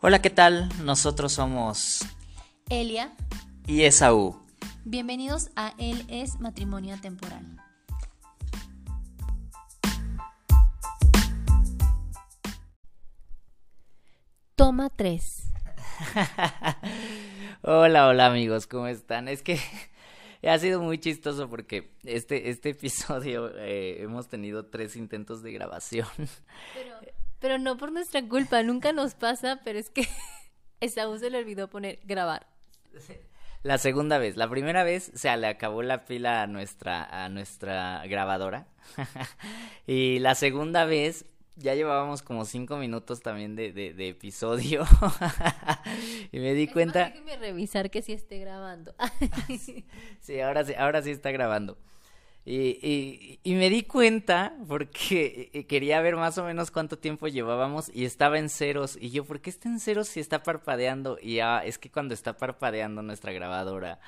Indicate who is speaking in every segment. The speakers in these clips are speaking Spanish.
Speaker 1: Hola, ¿qué tal? Nosotros somos
Speaker 2: Elia.
Speaker 1: y Esaú.
Speaker 2: Bienvenidos a Él es Matrimonio Temporal. Toma 3.
Speaker 1: hola, hola amigos, ¿cómo están? Es que ha sido muy chistoso porque este, este episodio eh, hemos tenido tres intentos de grabación.
Speaker 2: Pero, pero no por nuestra culpa, nunca nos pasa, pero es que Esaú se le olvidó poner grabar.
Speaker 1: La segunda vez, la primera vez se le acabó la pila a nuestra, a nuestra grabadora. y la segunda vez ya llevábamos como cinco minutos también de, de, episodio. y me di cuenta.
Speaker 2: déjeme revisar que sí esté grabando.
Speaker 1: sí, ahora sí, ahora sí está grabando. Y, y, me di cuenta porque eh, quería ver más o menos cuánto tiempo llevábamos y estaba en ceros. Y yo, ¿por qué está en ceros si está parpadeando? Y ah, es que cuando está parpadeando nuestra grabadora,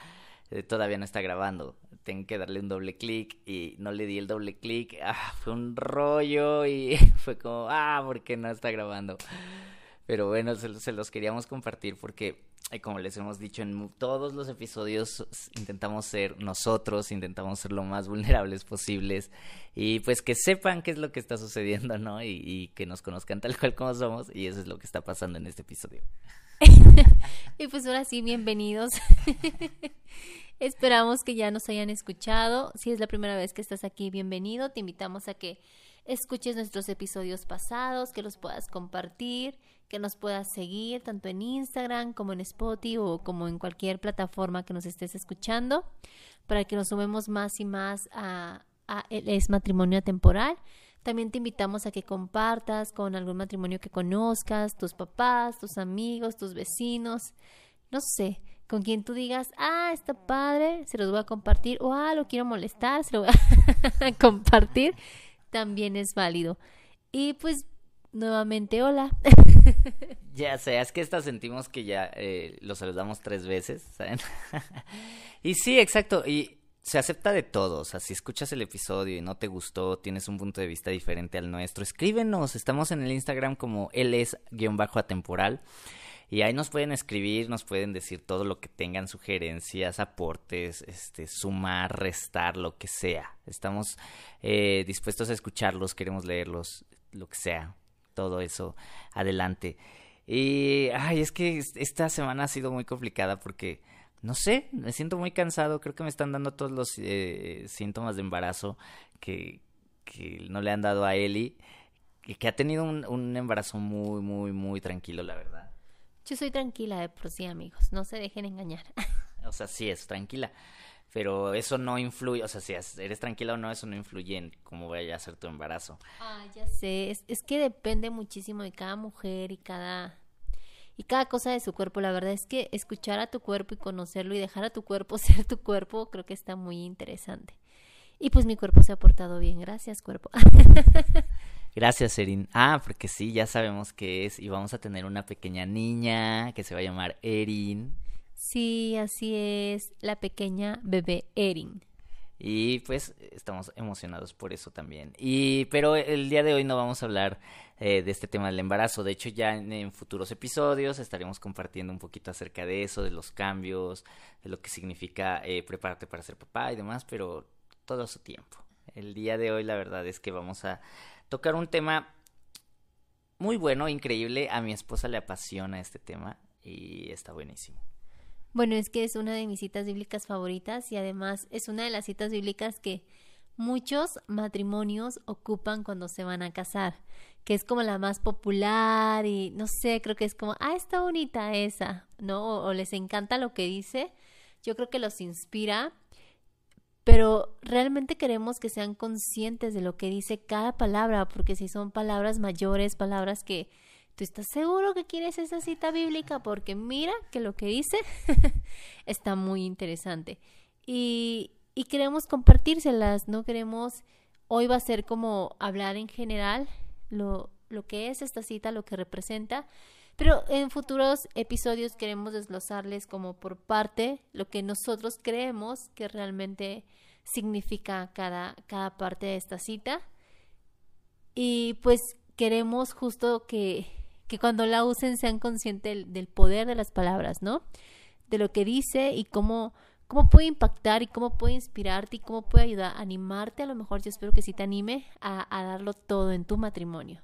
Speaker 1: eh, todavía no está grabando. Tengo que darle un doble clic y no le di el doble clic. Ah, fue un rollo y fue como, ah, ¿por qué no está grabando? Pero bueno, se los queríamos compartir porque como les hemos dicho en todos los episodios, intentamos ser nosotros, intentamos ser lo más vulnerables posibles y pues que sepan qué es lo que está sucediendo, ¿no? Y, que nos conozcan tal cual como somos y eso es lo que está pasando en este episodio.
Speaker 2: y pues ahora sí, bienvenidos. Esperamos que ya nos hayan escuchado. Si es la primera vez que estás aquí, bienvenido. Te invitamos a que escuches nuestros episodios pasados, que los puedas compartir que nos puedas seguir tanto en Instagram como en Spotify o como en cualquier plataforma que nos estés escuchando para que nos sumemos más y más a, a Es Matrimonio Temporal. También te invitamos a que compartas con algún matrimonio que conozcas, tus papás, tus amigos, tus vecinos, no sé, con quien tú digas, ah, está padre, se los voy a compartir, o ah, lo quiero molestar, se lo voy a compartir, también es válido. Y pues nuevamente hola.
Speaker 1: ya sé, es que esta sentimos que ya eh, lo saludamos tres veces, ¿saben? y sí, exacto, y se acepta de todos, o sea, si escuchas el episodio y no te gustó, tienes un punto de vista diferente al nuestro, escríbenos, estamos en el Instagram como él es guion bajo atemporal. Y ahí nos pueden escribir, nos pueden decir todo lo que tengan, sugerencias, aportes, este, sumar, restar, lo que sea. Estamos eh, dispuestos a escucharlos, queremos leerlos, lo que sea todo eso adelante. Y, ay, es que esta semana ha sido muy complicada porque, no sé, me siento muy cansado, creo que me están dando todos los eh, síntomas de embarazo que, que no le han dado a Eli, y que ha tenido un, un embarazo muy, muy, muy tranquilo, la verdad.
Speaker 2: Yo soy tranquila de por sí, amigos, no se dejen engañar.
Speaker 1: o sea, sí es tranquila pero eso no influye, o sea, si eres tranquila o no, eso no influye en cómo vaya a ser tu embarazo.
Speaker 2: Ah, ya sé, es, es, que depende muchísimo de cada mujer y cada y cada cosa de su cuerpo. La verdad es que escuchar a tu cuerpo y conocerlo y dejar a tu cuerpo ser tu cuerpo, creo que está muy interesante. Y pues mi cuerpo se ha portado bien, gracias cuerpo.
Speaker 1: Gracias, Erin. Ah, porque sí, ya sabemos que es y vamos a tener una pequeña niña que se va a llamar Erin.
Speaker 2: Sí, así es, la pequeña bebé Erin.
Speaker 1: Y pues estamos emocionados por eso también. Y pero el día de hoy no vamos a hablar eh, de este tema del embarazo. De hecho, ya en, futuros episodios estaremos compartiendo un poquito acerca de eso, de los cambios, de lo que significa eh, prepararte para ser papá y demás, pero todo a su tiempo. El día de hoy la verdad es que vamos a tocar un tema muy bueno, increíble. A mi esposa le apasiona este tema y está buenísimo.
Speaker 2: Bueno, es que es una de mis citas bíblicas favoritas y además es una de las citas bíblicas que muchos matrimonios ocupan cuando se van a casar, que es como la más popular y no sé, creo que es como, ah, está bonita esa, ¿no? O, les encanta lo que dice, yo creo que los inspira, pero realmente queremos que sean conscientes de lo que dice cada palabra, porque si son palabras mayores, palabras que ¿Tú estás seguro que quieres esa cita bíblica? Porque mira que lo que dice está muy interesante. Y, y queremos compartírselas, no queremos, hoy va a ser como hablar en general lo, lo que es esta cita, lo que representa, pero en futuros episodios queremos desglosarles como por parte lo que nosotros creemos que realmente significa cada, cada parte de esta cita. Y pues queremos justo que que cuando la usen sean conscientes del, poder de las palabras, ¿no? De lo que dice y cómo, cómo puede impactar y cómo puede inspirarte y cómo puede ayudar a animarte. A lo mejor yo espero que sí te anime a, darlo todo en tu matrimonio.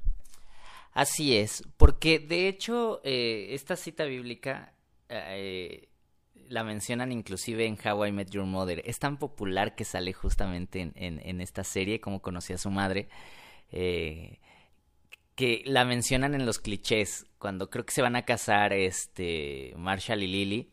Speaker 1: Así es, porque de hecho eh, esta cita bíblica eh, la mencionan inclusive en How I Met Your Mother. Es tan popular que sale justamente en, en, esta serie, como conocía a su madre, eh, que la mencionan en los clichés, cuando creo que se van a casar este Marshall y Lily,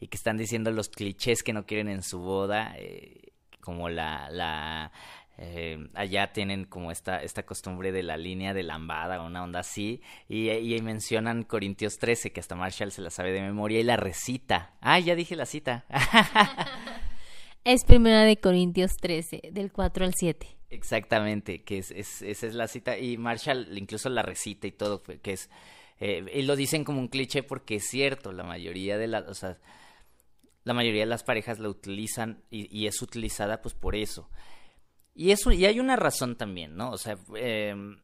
Speaker 1: y que están diciendo los clichés que no quieren en su boda, eh, como la, la eh, allá tienen como esta, esta costumbre de la línea de lambada, una onda así, y, y, mencionan Corintios 13, que hasta Marshall se la sabe de memoria y la recita. Ah, ya dije la cita.
Speaker 2: es primera de Corintios 13, del 4 al 7.
Speaker 1: Exactamente, que es, es, esa es la cita, y Marshall incluso la recita y todo, que es, eh, y lo dicen como un cliché porque es cierto, la mayoría de las, o sea, la mayoría de las parejas la utilizan y, y es utilizada pues por eso. Y, eso, y hay una razón también, ¿no? O sea, em,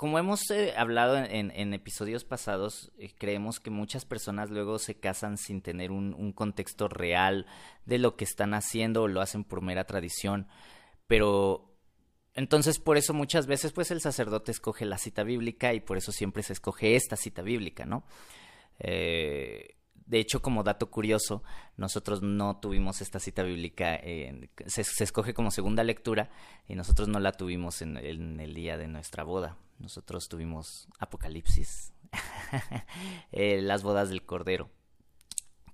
Speaker 1: como hemos eh, hablado en, episodios pasados, eh, creemos que muchas personas luego se casan sin tener un, contexto real de lo que están haciendo o lo hacen por mera tradición. Pero entonces por eso muchas veces pues el sacerdote escoge la cita bíblica y por eso siempre se escoge esta cita bíblica, ¿no? Eh, de hecho, como dato curioso, nosotros no tuvimos esta cita bíblica, se, escoge como segunda lectura y nosotros no la tuvimos en, el día de nuestra boda. Nosotros tuvimos Apocalipsis, eh, las bodas del Cordero.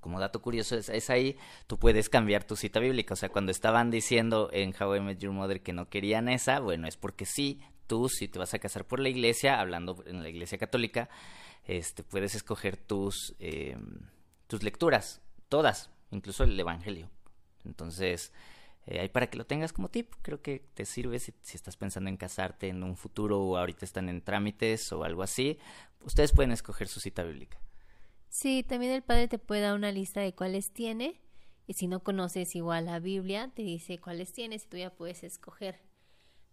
Speaker 1: Como dato curioso, es, ahí, tú puedes cambiar tu cita bíblica. O sea, cuando estaban diciendo en How I Met Your Mother que no querían esa, bueno, es porque sí, tú si te vas a casar por la iglesia, hablando en la iglesia católica, este, puedes escoger tus... Eh, tus lecturas, todas, incluso el Evangelio. Entonces, eh, ahí para que lo tengas como tip, creo que te sirve si, estás pensando en casarte en un futuro o ahorita están en trámites o algo así, ustedes pueden escoger su cita bíblica.
Speaker 2: Sí, también el padre te puede dar una lista de cuáles tiene y si no conoces igual la Biblia, te dice cuáles tienes y tú ya puedes escoger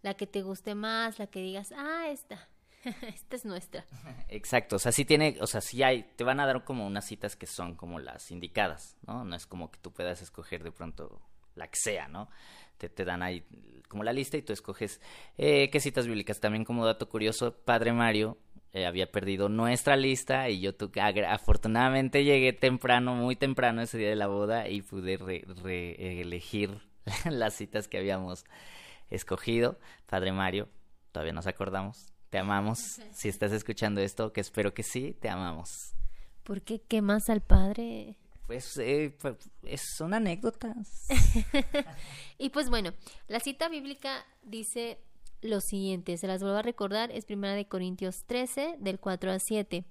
Speaker 2: la que te guste más, la que digas, ah, esta. Esta es nuestra.
Speaker 1: Exacto, o sea, sí tiene, o sea, sí hay, te van a dar como unas citas que son como las indicadas, ¿no? No es como que tú puedas escoger de pronto la que sea, ¿no? Te, te dan ahí como la lista y tú escoges eh, qué citas bíblicas. También como dato curioso, Padre Mario eh, había perdido nuestra lista y yo afortunadamente llegué temprano, muy temprano ese día de la boda y pude reelegir las citas que habíamos escogido. Padre Mario, todavía nos acordamos, te amamos. Si estás escuchando esto, que espero que sí, te amamos.
Speaker 2: ¿Por qué quemas al padre?
Speaker 1: Pues, eh, pues son anécdotas.
Speaker 2: y pues bueno, la cita bíblica dice lo siguiente, se las vuelvo a recordar, es primera de Corintios 13, del 4 a 7.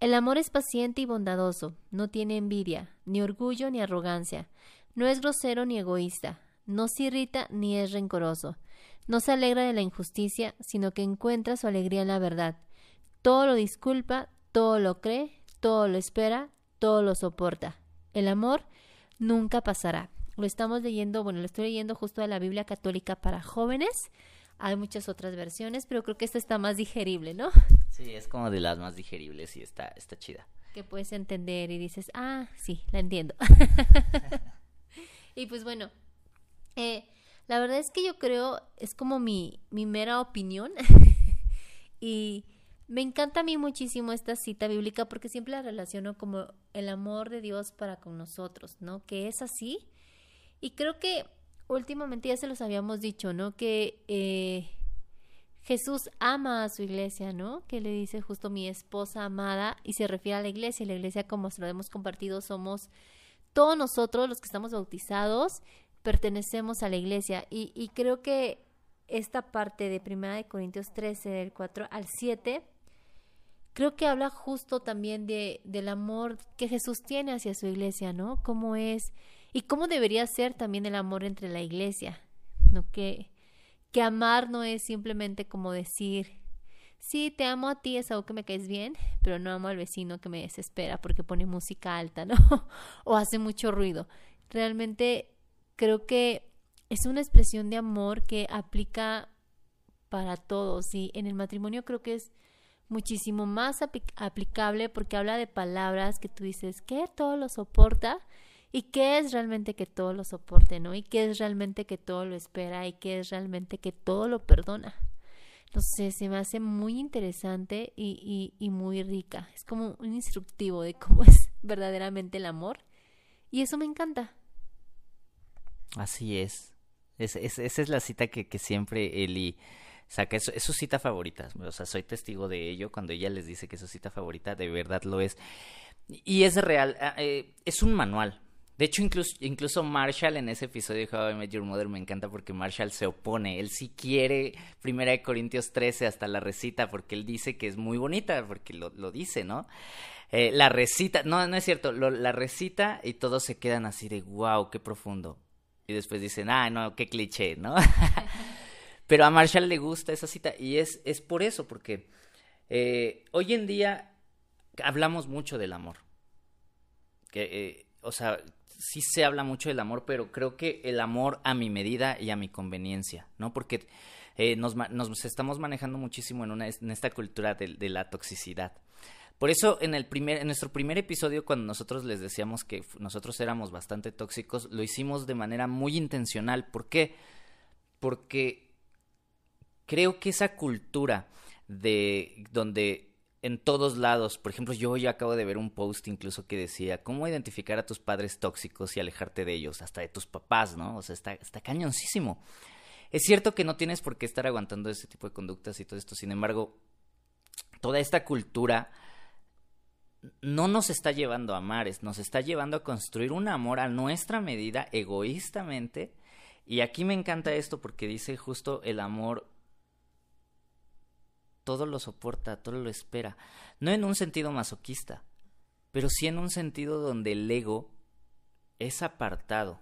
Speaker 2: El amor es paciente y bondadoso, no tiene envidia, ni orgullo ni arrogancia, no es grosero ni egoísta, no se irrita ni es rencoroso no se alegra de la injusticia, sino que encuentra su alegría en la verdad. Todo lo disculpa, todo lo cree, todo lo espera, todo lo soporta. El amor nunca pasará. Lo estamos leyendo, bueno, lo estoy leyendo justo de la Biblia católica para jóvenes. Hay muchas otras versiones, pero creo que esta está más digerible, ¿no?
Speaker 1: Sí, es como de las más digeribles y está, está chida.
Speaker 2: Que puedes entender y dices, ah, sí, la entiendo. y pues bueno, eh, la verdad es que yo creo, es como mi, mi mera opinión. y me encanta a mí muchísimo esta cita bíblica porque siempre la relaciono como el amor de Dios para con nosotros, ¿no? Que es así. Y creo que últimamente ya se los habíamos dicho, ¿no? Que eh, Jesús ama a su iglesia, ¿no? Que le dice justo mi esposa amada y se refiere a la iglesia. La iglesia, como se lo hemos compartido, somos todos nosotros los que estamos bautizados pertenecemos a la iglesia. Y, creo que esta parte de Primera de Corintios 13, del 4 al 7, creo que habla justo también de, del amor que Jesús tiene hacia su iglesia, ¿no? Cómo es y cómo debería ser también el amor entre la iglesia, ¿no? Que, que amar no es simplemente como decir, sí, te amo a ti, es algo que me caes bien, pero no amo al vecino que me desespera porque pone música alta, ¿no? o hace mucho ruido. Realmente creo que es una expresión de amor que aplica para todos y en el matrimonio creo que es muchísimo más aplicable porque habla de palabras que tú dices, que todo lo soporta? ¿Y qué es realmente que todo lo soporte, no? ¿Y qué es realmente que todo lo espera? ¿Y qué es realmente que todo lo perdona? No sé, se me hace muy interesante y, y, muy rica. Es como un instructivo de cómo es verdaderamente el amor. Y eso me encanta.
Speaker 1: Así es. es, esa es la cita que, que siempre Eli saca. Es, es, su cita favorita. O sea, soy testigo de ello. Cuando ella les dice que es su cita favorita, de verdad lo es. Y es real. Ah, eh, es un manual. De hecho, incluso, Marshall en ese episodio de How I Met Your Mother me encanta porque Marshall se opone. Él sí quiere Primera de Corintios 13 hasta la recita porque él dice que es muy bonita, porque lo, lo dice, ¿no? Eh, la recita, no, no es cierto, lo, la recita y todos se quedan así de wow, qué profundo. Y después dicen, ah, no, qué cliché, ¿no? Pero a Marshall le gusta esa cita y es, es por eso, porque eh, hoy en día hablamos mucho del amor. Que, eh, o sea, sí se habla mucho del amor, pero creo que el amor a mi medida y a mi conveniencia, ¿no? Porque eh, nos, nos, estamos manejando muchísimo en, una, en esta cultura de, de, la toxicidad. Por eso en, el primer, en nuestro primer episodio, cuando nosotros les decíamos que nosotros éramos bastante tóxicos, lo hicimos de manera muy intencional. ¿Por qué? Porque creo que esa cultura de donde en todos lados. Por ejemplo, yo acabo de ver un post incluso que decía, ¿cómo identificar a tus padres tóxicos y alejarte de ellos? Hasta de tus papás, ¿no? O sea, está, está cañoncísimo. Es cierto que no tienes por qué estar aguantando ese tipo de conductas y todo esto. Sin embargo, toda esta cultura no nos está llevando a amar, nos está llevando a construir un amor a nuestra medida, egoístamente. Y aquí me encanta esto porque dice justo el amor todo lo soporta, todo lo espera. No en un sentido masoquista, pero sí en un sentido donde el ego es apartado.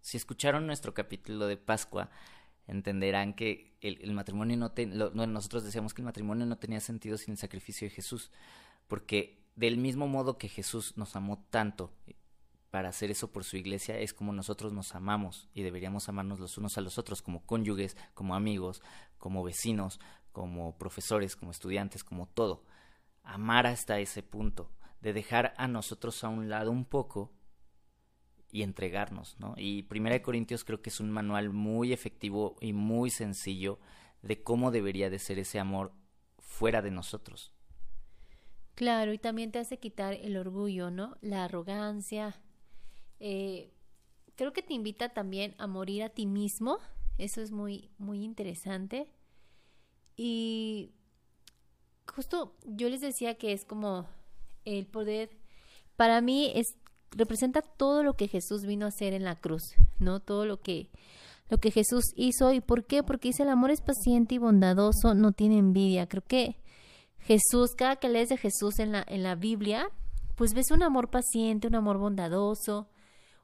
Speaker 1: Si escucharon nuestro capítulo de Pascua, entenderán que el, matrimonio no, no, nosotros decíamos que el matrimonio no tenía sentido sin el sacrificio de Jesús, porque del mismo modo que Jesús nos amó tanto para hacer eso por su iglesia es como nosotros nos amamos y deberíamos amarnos los unos a los otros como cónyuges, como amigos, como vecinos, como profesores, como estudiantes, como todo. Amar hasta ese punto, de dejar a nosotros a un lado un poco y entregarnos, ¿no? Y Primera de Corintios creo que es un manual muy efectivo y muy sencillo de cómo debería de ser ese amor fuera de nosotros.
Speaker 2: Claro, y también te hace quitar el orgullo, ¿no? La arrogancia. Eh, creo que te invita también a morir a ti mismo. Eso es muy, muy interesante. Y justo yo les decía que es como el poder, para mí es representa todo lo que Jesús vino a hacer en la cruz, ¿no? Todo lo que lo que Jesús hizo y por qué? Porque dice el amor es paciente y bondadoso, no tiene envidia. Creo que Jesús, cada que lees de Jesús en la en la Biblia, pues ves un amor paciente, un amor bondadoso,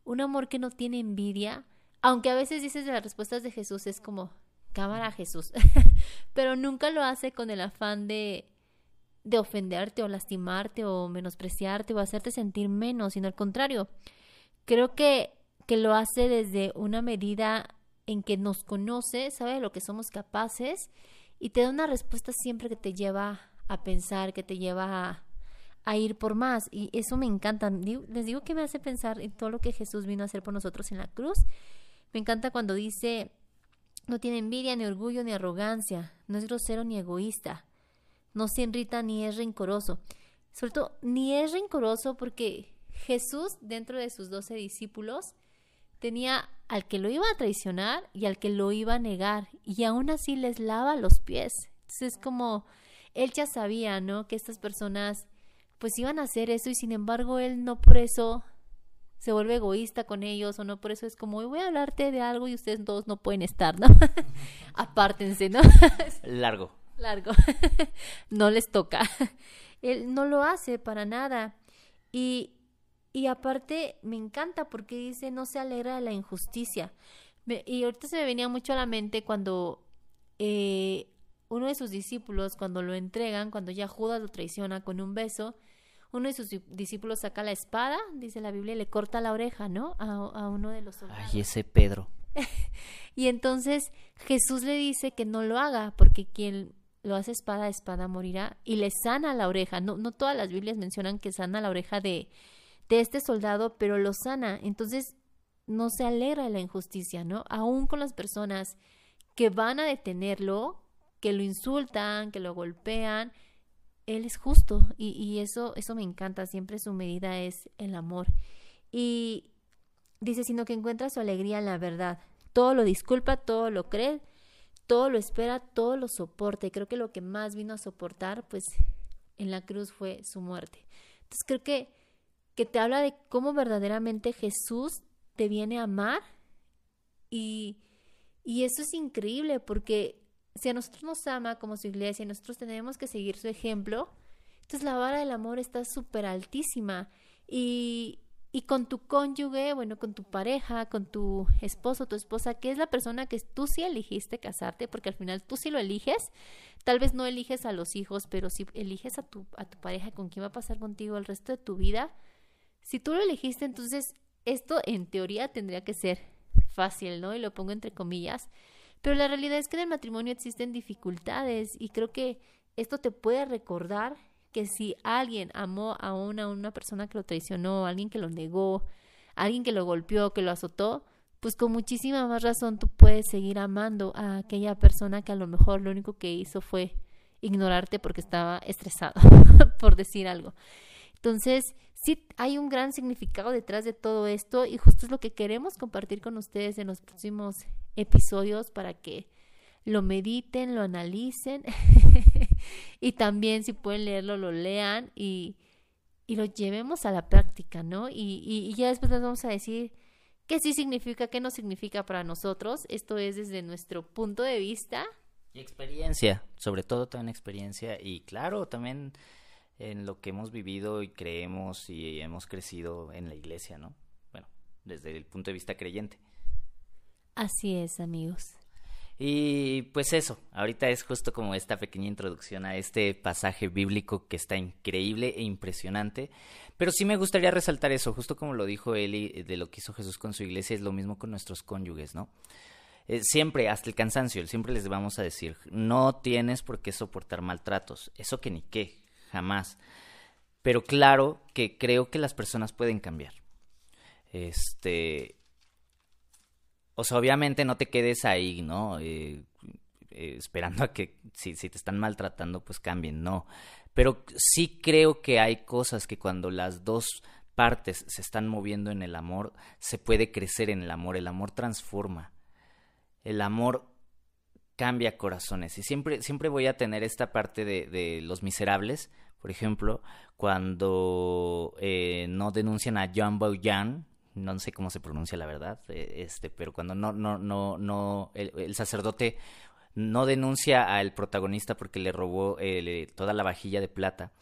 Speaker 2: un amor que no tiene envidia, aunque a veces dices de las respuestas de Jesús es como cámara Jesús, pero nunca lo hace con el afán de, de ofenderte o lastimarte o menospreciarte o hacerte sentir menos, sino al contrario, creo que, que lo hace desde una medida en que nos conoce, sabe de lo que somos capaces y te da una respuesta siempre que te lleva a pensar, que te lleva a, a ir por más. Y eso me encanta. Les digo que me hace pensar en todo lo que Jesús vino a hacer por nosotros en la cruz. Me encanta cuando dice, no tiene envidia, ni orgullo, ni arrogancia. No es grosero ni egoísta. No se irrita ni es rencoroso. Sobre todo, ni es rencoroso porque Jesús, dentro de sus doce discípulos, tenía al que lo iba a traicionar y al que lo iba a negar. Y aún así les lava los pies. Entonces es como, él ya sabía, ¿no? Que estas personas pues iban a hacer eso y sin embargo él no por eso se vuelve egoísta con ellos o no, por eso es como, voy a hablarte de algo y ustedes dos no pueden estar, ¿no? Apártense, ¿no?
Speaker 1: Largo.
Speaker 2: Largo. no les toca. Él no lo hace para nada. Y, y aparte me encanta porque dice, no se alegra de la injusticia. y ahorita se me venía mucho a la mente cuando eh, uno de sus discípulos, cuando lo entregan, cuando ya Judas lo traiciona con un beso, uno de sus discípulos saca la espada, dice la Biblia, y le corta la oreja, ¿no? A, uno de los soldados.
Speaker 1: Ay, ese Pedro.
Speaker 2: y entonces Jesús le dice que no lo haga, porque quien lo hace espada, espada morirá, y le sana la oreja. No, no todas las Biblias mencionan que sana la oreja de, de este soldado, pero lo sana. Entonces, no se alegra de la injusticia, ¿no? Aún con las personas que van a detenerlo, que lo insultan, que lo golpean, él es justo y, y eso, eso me encanta, siempre su medida es el amor. Y dice, sino que encuentra su alegría en la verdad. Todo lo disculpa, todo lo cree, todo lo espera, todo lo soporta. Y creo que lo que más vino a soportar, pues, en la cruz fue su muerte. Entonces creo que, que te habla de cómo verdaderamente Jesús te viene a amar y, y eso es increíble porque si a nosotros nos ama como su iglesia y nosotros tenemos que seguir su ejemplo, entonces la vara del amor está súper altísima y, y con tu cónyuge, bueno, con tu pareja, con tu esposo, tu esposa, que es la persona que tú sí elegiste casarte, porque al final tú sí lo eliges, tal vez no eliges a los hijos, pero si eliges a tu, a tu pareja con quien va a pasar contigo el resto de tu vida, si tú lo elegiste, entonces esto en teoría tendría que ser fácil, ¿no? Y lo pongo entre comillas, pero la realidad es que en el matrimonio existen dificultades y creo que esto te puede recordar que si alguien amó a una, una persona que lo traicionó, alguien que lo negó, alguien que lo golpeó, que lo azotó, pues con muchísima más razón tú puedes seguir amando a aquella persona que a lo mejor lo único que hizo fue ignorarte porque estaba estresado, por decir algo. Entonces, sí hay un gran significado detrás de todo esto y justo es lo que queremos compartir con ustedes en los próximos episodios para que lo mediten, lo analicen y también si pueden leerlo, lo lean y, y lo llevemos a la práctica, ¿no? Y, y, ya después les vamos a decir qué sí significa, qué no significa para nosotros. Esto es desde nuestro punto de vista.
Speaker 1: Y experiencia, sobre todo también experiencia y claro, también en lo que hemos vivido y creemos y hemos crecido en la iglesia, ¿no? Bueno, desde el punto de vista creyente.
Speaker 2: Así es, amigos.
Speaker 1: Y pues eso, ahorita es justo como esta pequeña introducción a este pasaje bíblico que está increíble e impresionante, pero sí me gustaría resaltar eso, justo como lo dijo Eli de lo que hizo Jesús con su iglesia, es lo mismo con nuestros cónyuges, ¿no? Eh, siempre, hasta el cansancio, siempre les vamos a decir, no tienes por qué soportar maltratos, eso que ni qué, jamás. Pero claro que creo que las personas pueden cambiar. Este, o sea, obviamente no te quedes ahí, ¿no? Eh, eh, esperando a que si, te están maltratando, pues cambien, no. Pero sí creo que hay cosas que cuando las dos partes se están moviendo en el amor, se puede crecer en el amor, el amor transforma. El amor cambia corazones. Y siempre, siempre voy a tener esta parte de, de los miserables, por ejemplo, cuando eh, no denuncian a John Boyan, no sé cómo se pronuncia la verdad, eh, este, pero cuando no, no, no, no, el, sacerdote no denuncia al protagonista porque le robó eh, toda la vajilla de plata.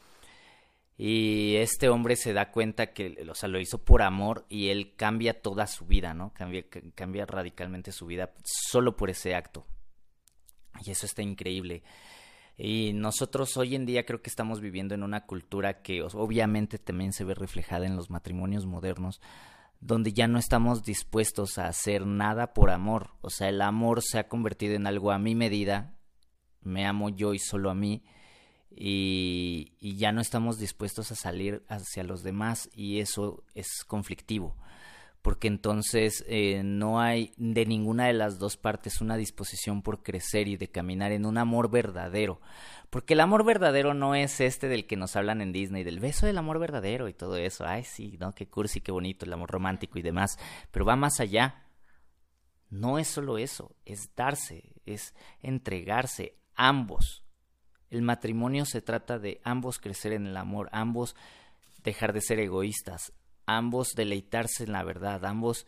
Speaker 1: Y este hombre se da cuenta que, o sea, lo hizo por amor y él cambia toda su vida, ¿no? Cambia, cambia radicalmente su vida solo por ese acto. Y eso está increíble. Y nosotros hoy en día creo que estamos viviendo en una cultura que obviamente también se ve reflejada en los matrimonios modernos, donde ya no estamos dispuestos a hacer nada por amor. O sea, el amor se ha convertido en algo a mi medida, me amo yo y solo a mí, y, y ya no estamos dispuestos a salir hacia los demás y eso es conflictivo porque entonces eh, no hay de ninguna de las dos partes una disposición por crecer y de caminar en un amor verdadero. Porque el amor verdadero no es este del que nos hablan en Disney, del beso del amor verdadero y todo eso. Ay, sí, ¿no? Qué cursi, qué bonito el amor romántico y demás. Pero va más allá. No es solo eso, es darse, es entregarse, ambos. El matrimonio se trata de ambos crecer en el amor, ambos dejar de ser egoístas, ambos deleitarse en la verdad, ambos,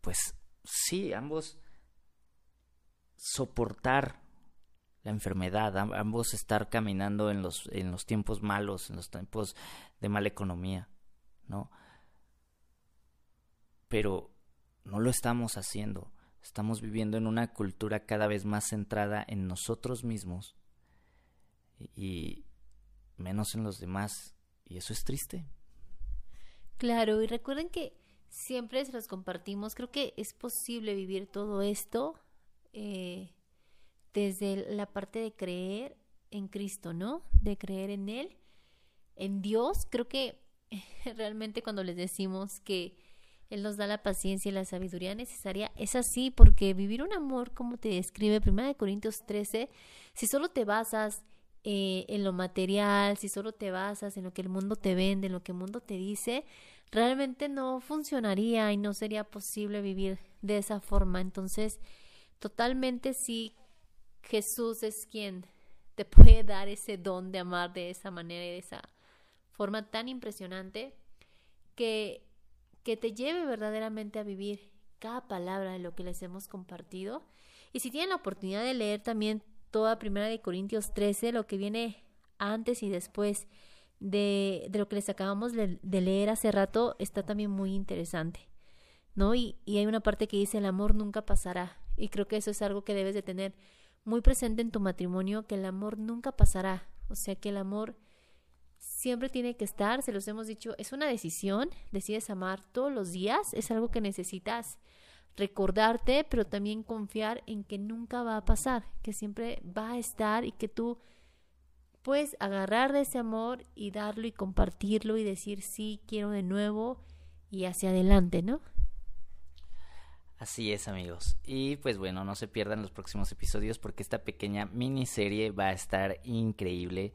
Speaker 1: pues sí, ambos soportar la enfermedad, ambos estar caminando en los, en los tiempos malos, en los tiempos de mala economía, ¿no? Pero no lo estamos haciendo. Estamos viviendo en una cultura cada vez más centrada en nosotros mismos y menos en los demás. Y eso es triste.
Speaker 2: Claro, y recuerden que siempre se los compartimos. Creo que es posible vivir todo esto eh, desde la parte de creer en Cristo, ¿no? De creer en Él, en Dios. Creo que realmente cuando les decimos que Él nos da la paciencia y la sabiduría necesaria, es así, porque vivir un amor como te describe 1 Corintios 13, si solo te basas eh, en lo material, si solo te basas en lo que el mundo te vende, en lo que el mundo te dice, realmente no funcionaría y no sería posible vivir de esa forma. Entonces, totalmente sí, Jesús es quien te puede dar ese don de amar de esa manera y de esa forma tan impresionante que, que te lleve verdaderamente a vivir cada palabra de lo que les hemos compartido. Y si tienen la oportunidad de leer también toda Primera de Corintios 13, lo que viene antes y después de, de lo que les acabamos de, leer hace rato, está también muy interesante, ¿no? Y, y hay una parte que dice, el amor nunca pasará. Y creo que eso es algo que debes de tener muy presente en tu matrimonio, que el amor nunca pasará. O sea, que el amor siempre tiene que estar, se los hemos dicho, es una decisión, decides amar todos los días, es algo que necesitas recordarte, pero también confiar en que nunca va a pasar, que siempre va a estar y que tú puedes agarrar de ese amor y darlo y compartirlo y decir sí, quiero de nuevo y hacia adelante, ¿no?
Speaker 1: Así es amigos. Y pues bueno, no se pierdan los próximos episodios porque esta pequeña miniserie va a estar increíble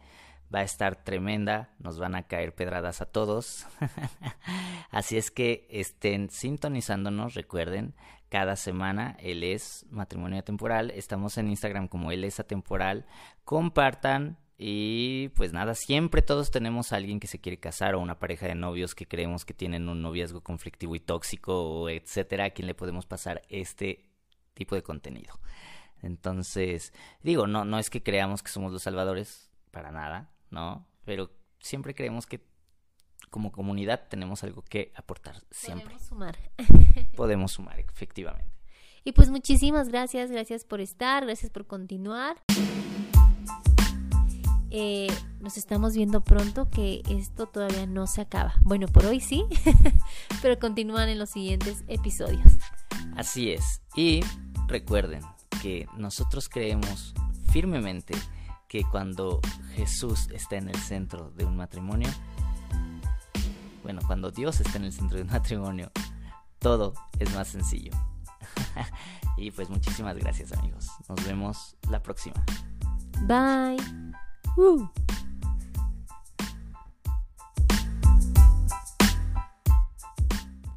Speaker 1: va a estar tremenda, nos van a caer pedradas a todos. Así es que estén sintonizándonos, recuerden, cada semana él es matrimonio temporal, estamos en Instagram como él es atemporal, compartan y pues nada, siempre todos tenemos a alguien que se quiere casar o una pareja de novios que creemos que tienen un noviazgo conflictivo y tóxico o etcétera, a quien le podemos pasar este tipo de contenido. Entonces, digo, no, no es que creamos que somos los salvadores, para nada, ¿no? Pero siempre creemos que como comunidad tenemos algo que aportar siempre.
Speaker 2: Podemos sumar.
Speaker 1: Podemos sumar, efectivamente.
Speaker 2: Y pues muchísimas gracias, gracias por estar, gracias por continuar. Eh, nos estamos viendo pronto que esto todavía no se acaba. Bueno, por hoy sí, pero continúan en los siguientes episodios.
Speaker 1: Así es. Y recuerden que nosotros creemos firmemente que cuando Jesús está en el centro de un matrimonio, bueno, cuando Dios está en el centro de un matrimonio, todo es más sencillo. y pues muchísimas gracias amigos. Nos vemos la próxima.
Speaker 2: Bye.